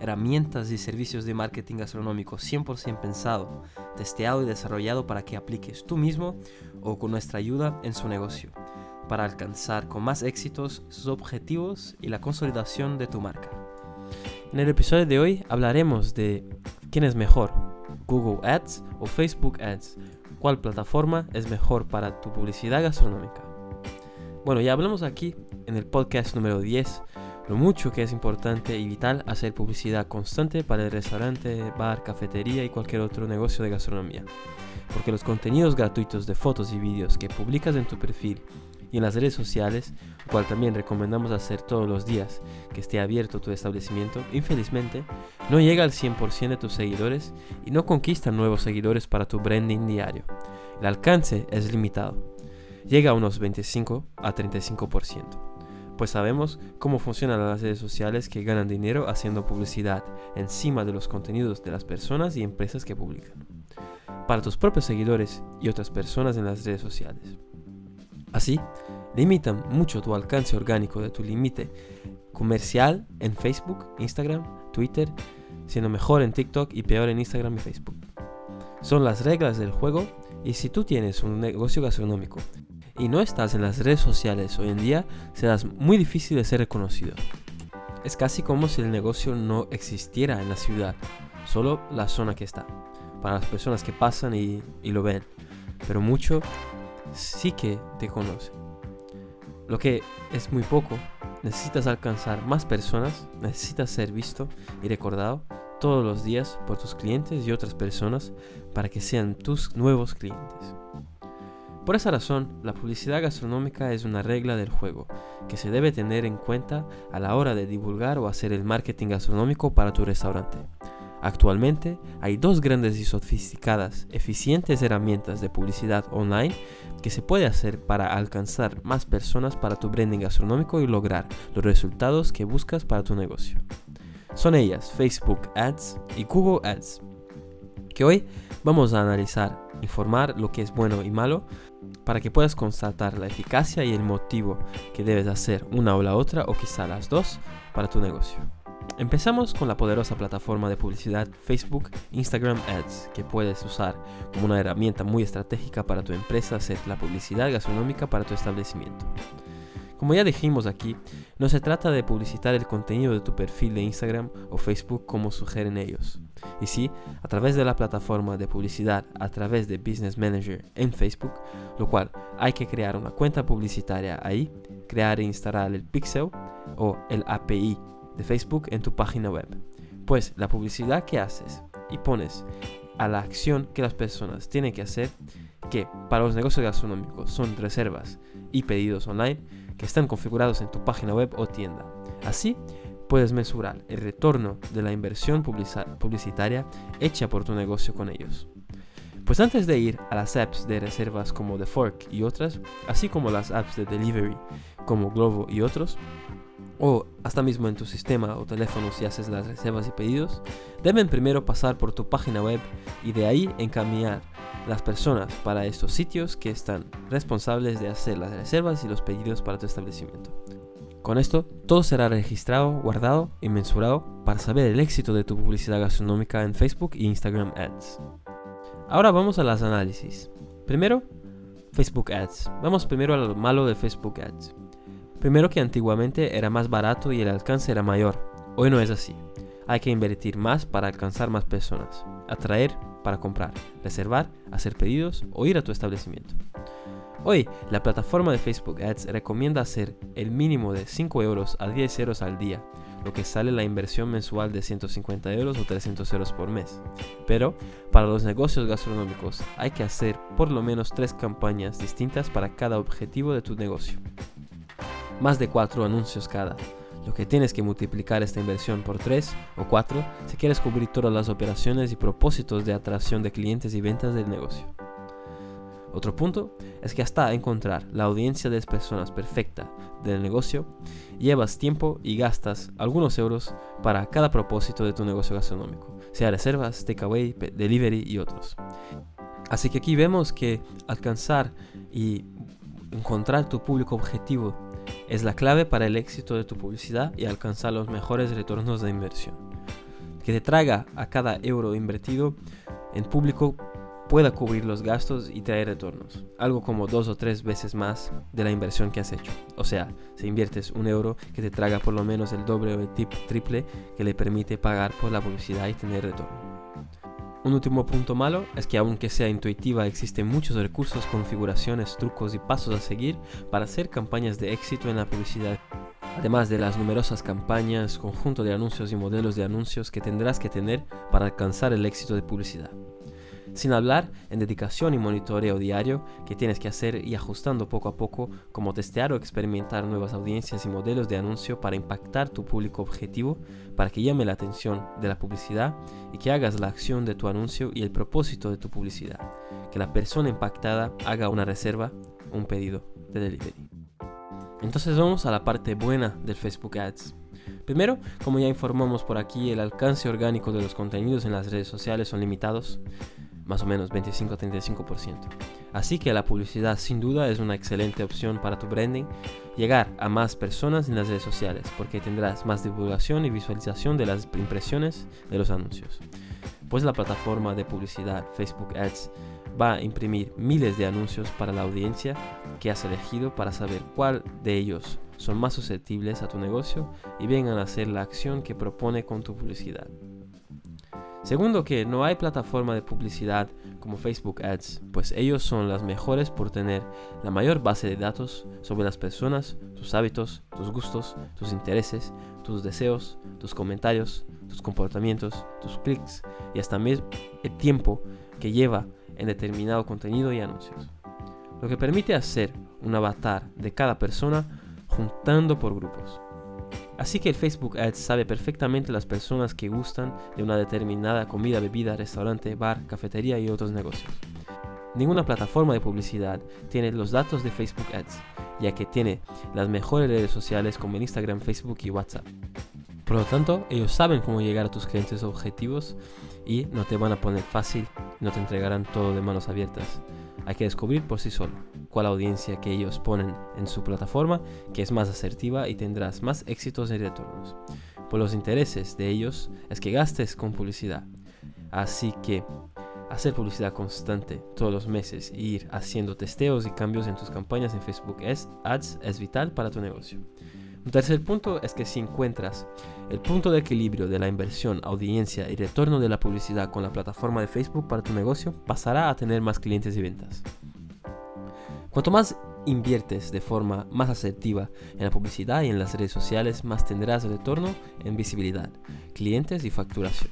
herramientas y servicios de marketing gastronómico 100% pensado, testeado y desarrollado para que apliques tú mismo o con nuestra ayuda en su negocio, para alcanzar con más éxitos sus objetivos y la consolidación de tu marca. En el episodio de hoy hablaremos de quién es mejor, Google Ads o Facebook Ads, cuál plataforma es mejor para tu publicidad gastronómica. Bueno, ya hablamos aquí en el podcast número 10 lo mucho que es importante y vital hacer publicidad constante para el restaurante, bar, cafetería y cualquier otro negocio de gastronomía. Porque los contenidos gratuitos de fotos y vídeos que publicas en tu perfil y en las redes sociales, cual también recomendamos hacer todos los días que esté abierto tu establecimiento, infelizmente no llega al 100% de tus seguidores y no conquista nuevos seguidores para tu branding diario. El alcance es limitado. Llega a unos 25 a 35% pues sabemos cómo funcionan las redes sociales que ganan dinero haciendo publicidad encima de los contenidos de las personas y empresas que publican, para tus propios seguidores y otras personas en las redes sociales. Así, limitan mucho tu alcance orgánico de tu límite comercial en Facebook, Instagram, Twitter, siendo mejor en TikTok y peor en Instagram y Facebook. Son las reglas del juego y si tú tienes un negocio gastronómico y no estás en las redes sociales hoy en día, serás muy difícil de ser reconocido. Es casi como si el negocio no existiera en la ciudad, solo la zona que está, para las personas que pasan y, lo ven, pero mucho sí que te conocen. Lo que es muy poco, necesitas alcanzar más personas, necesitas ser visto y recordado todos los días por tus clientes y otras personas para que sean tus nuevos clientes. Por esa razón, la publicidad gastronómica es una regla del juego que se debe tener en cuenta a la hora de divulgar o hacer el marketing gastronómico para tu restaurante. Actualmente hay dos grandes y sofisticadas, eficientes herramientas de publicidad online que se puede hacer para alcanzar más personas para tu branding gastronómico y lograr los resultados que buscas para tu negocio. Son ellas Facebook Ads y Google Ads, que hoy vamos a analizar, informar lo que es bueno y malo para que puedas constatar la eficacia y el motivo que debes hacer una o la otra o quizá las dos para tu negocio. Empezamos con la poderosa plataforma de publicidad Facebook Instagram Ads que puedes usar como una herramienta muy estratégica para tu empresa hacer la publicidad gastronómica para tu establecimiento. Como ya dijimos aquí, no se trata de publicitar el contenido de tu perfil de Instagram o Facebook como sugieren ellos. Y sí, a través de la plataforma de publicidad, a través de Business Manager en Facebook, lo cual hay que crear una cuenta publicitaria ahí, crear e instalar el pixel o el API de Facebook en tu página web. Pues la publicidad que haces y pones a la acción que las personas tienen que hacer, que para los negocios gastronómicos son reservas y pedidos online, que están configurados en tu página web o tienda. Así, puedes mesurar el retorno de la inversión publicitaria hecha por tu negocio con ellos. Pues antes de ir a las apps de reservas como The Fork y otras, así como las apps de delivery como Glovo y otros, o hasta mismo en tu sistema o teléfono si haces las reservas y pedidos, deben primero pasar por tu página web y de ahí encaminar las personas para estos sitios que están responsables de hacer las reservas y los pedidos para tu establecimiento. Con esto, todo será registrado, guardado y mensurado para saber el éxito de tu publicidad gastronómica en Facebook e Instagram Ads. Ahora vamos a las análisis. Primero, Facebook Ads. Vamos primero a lo malo de Facebook Ads. Primero que antiguamente era más barato y el alcance era mayor. Hoy no es así. Hay que invertir más para alcanzar más personas, atraer para comprar, reservar, hacer pedidos o ir a tu establecimiento. Hoy, la plataforma de Facebook Ads recomienda hacer el mínimo de 5 euros a 10 euros al día, lo que sale la inversión mensual de 150 euros o 300 euros por mes. Pero, para los negocios gastronómicos hay que hacer por lo menos 3 campañas distintas para cada objetivo de tu negocio. Más de 4 anuncios cada, lo que tienes que multiplicar esta inversión por 3 o 4 si quieres cubrir todas las operaciones y propósitos de atracción de clientes y ventas del negocio. Otro punto es que hasta encontrar la audiencia de personas perfecta del negocio, llevas tiempo y gastas algunos euros para cada propósito de tu negocio gastronómico, sea reservas, takeaway, delivery y otros. Así que aquí vemos que alcanzar y encontrar tu público objetivo es la clave para el éxito de tu publicidad y alcanzar los mejores retornos de inversión. Que te traiga a cada euro invertido en público pueda cubrir los gastos y traer retornos, algo como dos o tres veces más de la inversión que has hecho. O sea, si inviertes un euro que te traga por lo menos el doble o el triple que le permite pagar por la publicidad y tener retorno. Un último punto malo es que aunque sea intuitiva existen muchos recursos, configuraciones, trucos y pasos a seguir para hacer campañas de éxito en la publicidad. Además de las numerosas campañas, conjunto de anuncios y modelos de anuncios que tendrás que tener para alcanzar el éxito de publicidad. Sin hablar en dedicación y monitoreo diario que tienes que hacer y ajustando poco a poco como testear o experimentar nuevas audiencias y modelos de anuncio para impactar tu público objetivo, para que llame la atención de la publicidad y que hagas la acción de tu anuncio y el propósito de tu publicidad. Que la persona impactada haga una reserva, un pedido de delivery. Entonces vamos a la parte buena del Facebook Ads. Primero, como ya informamos por aquí, el alcance orgánico de los contenidos en las redes sociales son limitados más o menos 25-35%. Así que la publicidad sin duda es una excelente opción para tu branding, llegar a más personas en las redes sociales, porque tendrás más divulgación y visualización de las impresiones de los anuncios. Pues la plataforma de publicidad Facebook Ads va a imprimir miles de anuncios para la audiencia que has elegido para saber cuál de ellos son más susceptibles a tu negocio y vengan a hacer la acción que propone con tu publicidad. Segundo, que no hay plataforma de publicidad como Facebook Ads, pues ellos son las mejores por tener la mayor base de datos sobre las personas, tus hábitos, tus gustos, tus intereses, tus deseos, tus comentarios, tus comportamientos, tus clics y hasta el tiempo que lleva en determinado contenido y anuncios. Lo que permite hacer un avatar de cada persona juntando por grupos. Así que el Facebook Ads sabe perfectamente las personas que gustan de una determinada comida, bebida, restaurante, bar, cafetería y otros negocios. Ninguna plataforma de publicidad tiene los datos de Facebook Ads, ya que tiene las mejores redes sociales como Instagram, Facebook y WhatsApp. Por lo tanto, ellos saben cómo llegar a tus clientes objetivos y no te van a poner fácil, no te entregarán todo de manos abiertas. Hay que descubrir por sí solo cuál audiencia que ellos ponen en su plataforma que es más asertiva y tendrás más éxitos y retornos. Por los intereses de ellos es que gastes con publicidad. Así que hacer publicidad constante todos los meses e ir haciendo testeos y cambios en tus campañas en Facebook Ads es vital para tu negocio. Un tercer punto es que si encuentras el punto de equilibrio de la inversión, audiencia y retorno de la publicidad con la plataforma de Facebook para tu negocio, pasará a tener más clientes y ventas. Cuanto más inviertes de forma más asertiva en la publicidad y en las redes sociales, más tendrás retorno en visibilidad, clientes y facturación.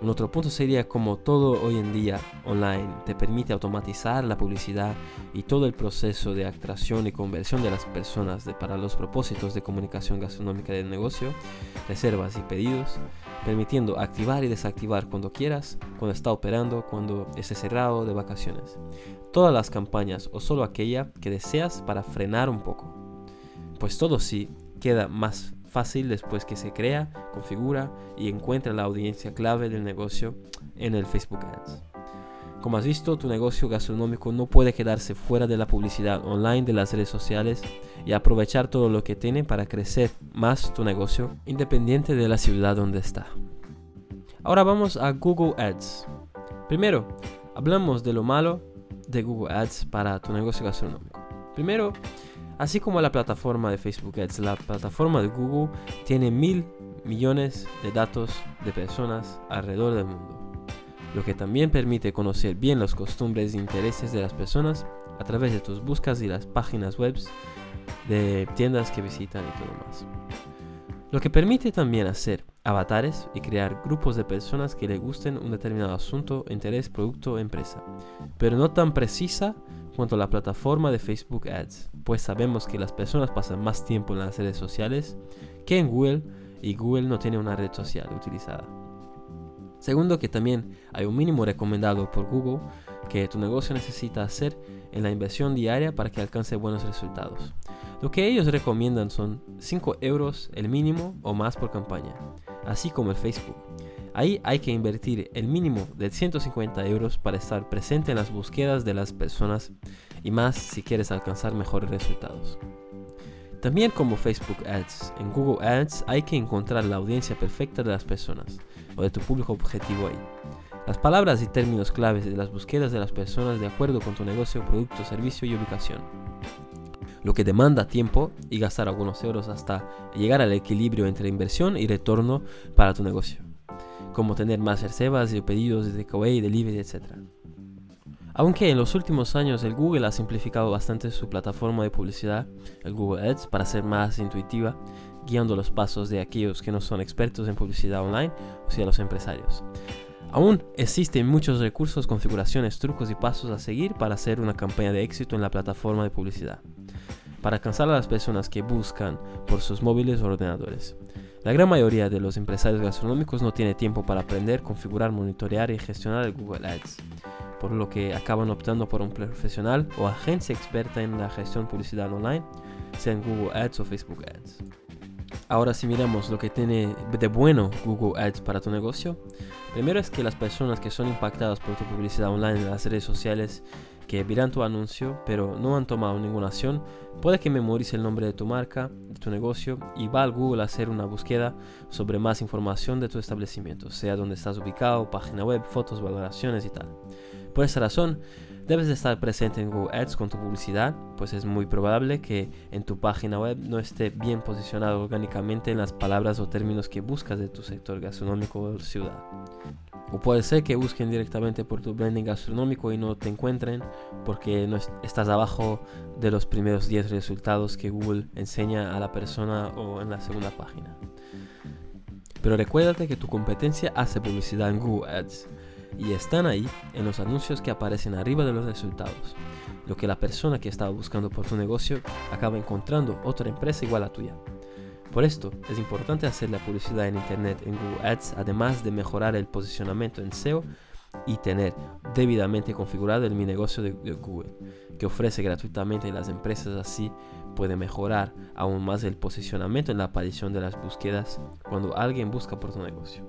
Un otro punto sería como todo hoy en día online te permite automatizar la publicidad y todo el proceso de atracción y conversión de las personas para los propósitos de comunicación gastronómica del negocio, reservas y pedidos, permitiendo activar y desactivar cuando quieras, cuando está operando, cuando esté cerrado de vacaciones. Todas las campañas o solo aquella que deseas para frenar un poco. Pues todo sí queda más fácil después que se crea, configura y encuentra la audiencia clave del negocio en el Facebook Ads. Como has visto, tu negocio gastronómico no puede quedarse fuera de la publicidad online de las redes sociales y aprovechar todo lo que tiene para crecer más tu negocio independiente de la ciudad donde está. Ahora vamos a Google Ads. Primero, hablamos de lo malo de Google Ads para tu negocio gastronómico. Primero, Así como la plataforma de Facebook Ads, la plataforma de Google tiene mil millones de datos de personas alrededor del mundo, lo que también permite conocer bien las costumbres e intereses de las personas a través de tus búsquedas y las páginas web de tiendas que visitan y todo más. Lo que permite también hacer avatares y crear grupos de personas que le gusten un determinado asunto, interés, producto o empresa, pero no tan precisa cuanto la plataforma de Facebook Ads, pues sabemos que las personas pasan más tiempo en las redes sociales que en Google y Google no tiene una red social utilizada. Segundo, que también hay un mínimo recomendado por Google que tu negocio necesita hacer en la inversión diaria para que alcance buenos resultados. Lo que ellos recomiendan son 5 euros el mínimo o más por campaña, así como el Facebook. Ahí hay que invertir el mínimo de 150 euros para estar presente en las búsquedas de las personas y más si quieres alcanzar mejores resultados. También como Facebook Ads, en Google Ads hay que encontrar la audiencia perfecta de las personas o de tu público objetivo ahí. Las palabras y términos claves de las búsquedas de las personas de acuerdo con tu negocio, producto, servicio y ubicación. Lo que demanda tiempo y gastar algunos euros hasta llegar al equilibrio entre inversión y retorno para tu negocio como tener más reservas y pedidos de takeaway, delivery, etc. Aunque en los últimos años el Google ha simplificado bastante su plataforma de publicidad, el Google Ads, para ser más intuitiva, guiando los pasos de aquellos que no son expertos en publicidad online, o sea, los empresarios. Aún existen muchos recursos, configuraciones, trucos y pasos a seguir para hacer una campaña de éxito en la plataforma de publicidad, para alcanzar a las personas que buscan por sus móviles o ordenadores. La gran mayoría de los empresarios gastronómicos no tiene tiempo para aprender, configurar, monitorear y gestionar el Google Ads, por lo que acaban optando por un profesional o agencia experta en la gestión publicidad online, sea en Google Ads o Facebook Ads. Ahora si miramos lo que tiene de bueno Google Ads para tu negocio, primero es que las personas que son impactadas por tu publicidad online en las redes sociales que verán tu anuncio pero no han tomado ninguna acción, puede que memorice el nombre de tu marca, de tu negocio y va al Google a hacer una búsqueda sobre más información de tu establecimiento, sea donde estás ubicado, página web, fotos, valoraciones y tal. Por esa razón, debes de estar presente en Google Ads con tu publicidad, pues es muy probable que en tu página web no esté bien posicionado orgánicamente en las palabras o términos que buscas de tu sector gastronómico o ciudad. O puede ser que busquen directamente por tu branding gastronómico y no te encuentren porque no estás abajo de los primeros 10 resultados que Google enseña a la persona o en la segunda página. Pero recuérdate que tu competencia hace publicidad en Google Ads y están ahí en los anuncios que aparecen arriba de los resultados. Lo que la persona que estaba buscando por tu negocio acaba encontrando otra empresa igual a tuya. Por esto, es importante hacer la publicidad en Internet en Google Ads, además de mejorar el posicionamiento en SEO y tener debidamente configurado el mi negocio de, Google, que ofrece gratuitamente a las empresas así puede mejorar aún más el posicionamiento en la aparición de las búsquedas cuando alguien busca por tu negocio.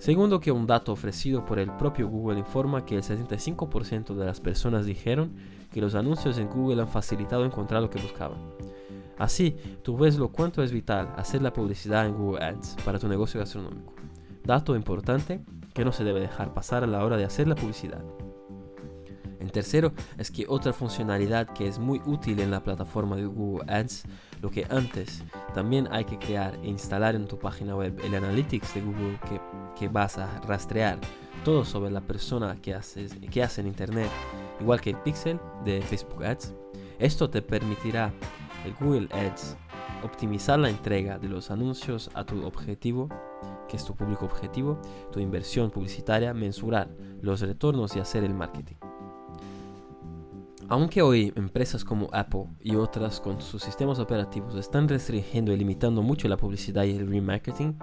Segundo que un dato ofrecido por el propio Google informa que el 65% de las personas dijeron que los anuncios en Google han facilitado encontrar lo que buscaban. Así, tú ves lo cuánto es vital hacer la publicidad en Google Ads para tu negocio gastronómico. Dato importante que no se debe dejar pasar a la hora de hacer la publicidad. En tercero, es que otra funcionalidad que es muy útil en la plataforma de Google Ads, lo que antes también hay que crear e instalar en tu página web el Analytics de Google que, que vas a rastrear todo sobre la persona que, haces, hace en Internet, igual que el Pixel de Facebook Ads. Esto te permitirá el Google Ads, optimizar la entrega de los anuncios a tu objetivo, que es tu público objetivo, tu inversión publicitaria, mensurar los retornos y hacer el marketing. Aunque hoy empresas como Apple y otras con sus sistemas operativos están restringiendo y limitando mucho la publicidad y el remarketing,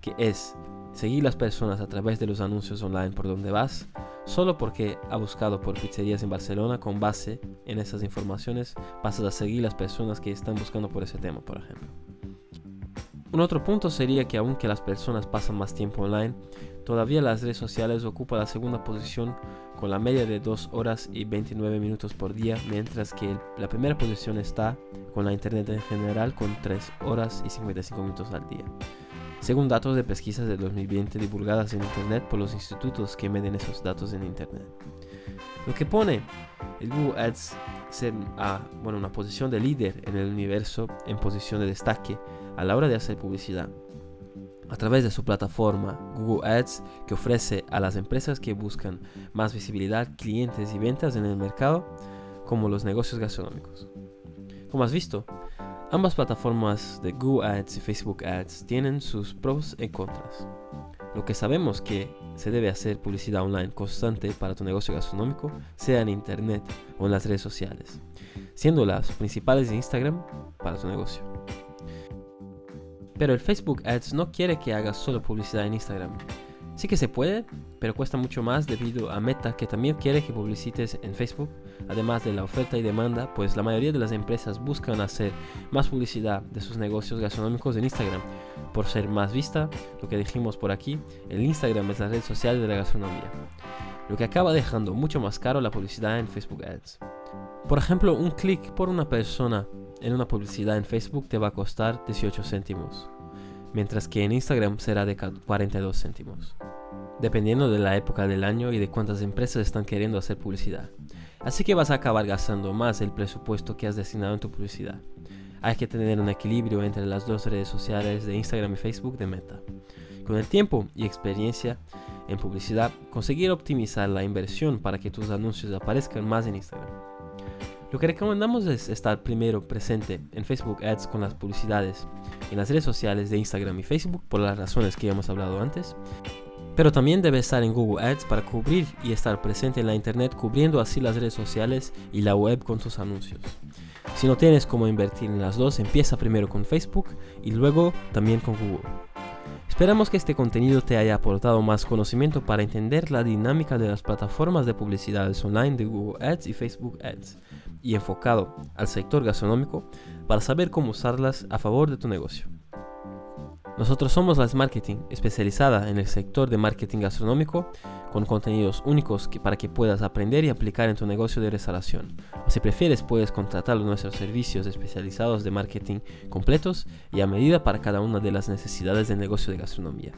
que es seguir las personas a través de los anuncios online por donde vas, Solo porque ha buscado por pizzerías en Barcelona, con base en esas informaciones, pasas a seguir las personas que están buscando por ese tema, por ejemplo. Un otro punto sería que aunque las personas pasan más tiempo online, todavía las redes sociales ocupan la segunda posición con la media de 2 horas y 29 minutos por día, mientras que la primera posición está con la internet en general con 3 horas y 55 minutos al día según datos de pesquisas de 2020 divulgadas en Internet por los institutos que miden esos datos en Internet. Lo que pone el Google Ads a bueno, una posición de líder en el universo en posición de destaque a la hora de hacer publicidad. A través de su plataforma Google Ads que ofrece a las empresas que buscan más visibilidad, clientes y ventas en el mercado, como los negocios gastronómicos. Como has visto, Ambas plataformas de Google Ads y Facebook Ads tienen sus pros y contras. Lo que sabemos que se debe hacer publicidad online constante para tu negocio gastronómico, sea en internet o en las redes sociales, siendo las principales de Instagram para tu negocio. Pero el Facebook Ads no quiere que hagas solo publicidad en Instagram. Sí que se puede, pero cuesta mucho más debido a Meta que también quiere que publicites en Facebook, además de la oferta y demanda, pues la mayoría de las empresas buscan hacer más publicidad de sus negocios gastronómicos en Instagram, por ser más vista, lo que dijimos por aquí, el Instagram es la red social de la gastronomía, lo que acaba dejando mucho más caro la publicidad en Facebook Ads. Por ejemplo, un clic por una persona en una publicidad en Facebook te va a costar 18 céntimos, mientras que en Instagram será de 42 céntimos, dependiendo de la época del año y de cuántas empresas están queriendo hacer publicidad. Así que vas a acabar gastando más el presupuesto que has destinado en tu publicidad. Hay que tener un equilibrio entre las dos redes sociales de Instagram y Facebook de Meta. Con el tiempo y experiencia en publicidad, conseguir optimizar la inversión para que tus anuncios aparezcan más en Instagram. Lo que recomendamos es estar primero presente en Facebook Ads con las publicidades en las redes sociales de Instagram y Facebook por las razones que hemos hablado antes. Pero también debes estar en Google Ads para cubrir y estar presente en la Internet cubriendo así las redes sociales y la web con tus anuncios. Si no tienes cómo invertir en las dos, empieza primero con Facebook y luego también con Google. Esperamos que este contenido te haya aportado más conocimiento para entender la dinámica de las plataformas de publicidades online de Google Ads y Facebook Ads y enfocado al sector gastronómico para saber cómo usarlas a favor de tu negocio. Nosotros somos Las Marketing, especializada en el sector de marketing gastronómico, con contenidos únicos para que puedas aprender y aplicar en tu negocio de restauración. O si prefieres, puedes contratar nuestros servicios especializados de marketing completos y a medida para cada una de las necesidades del negocio de gastronomía,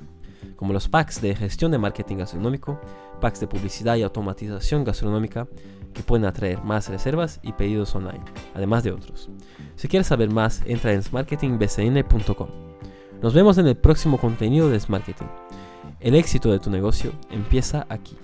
como los packs de gestión de marketing gastronómico, packs de publicidad y automatización gastronómica, que pueden atraer más reservas y pedidos online, además de otros. Si quieres saber más, entra en smarketingbcn.com. Nos vemos en el próximo contenido de Marketing. El éxito de tu negocio empieza aquí.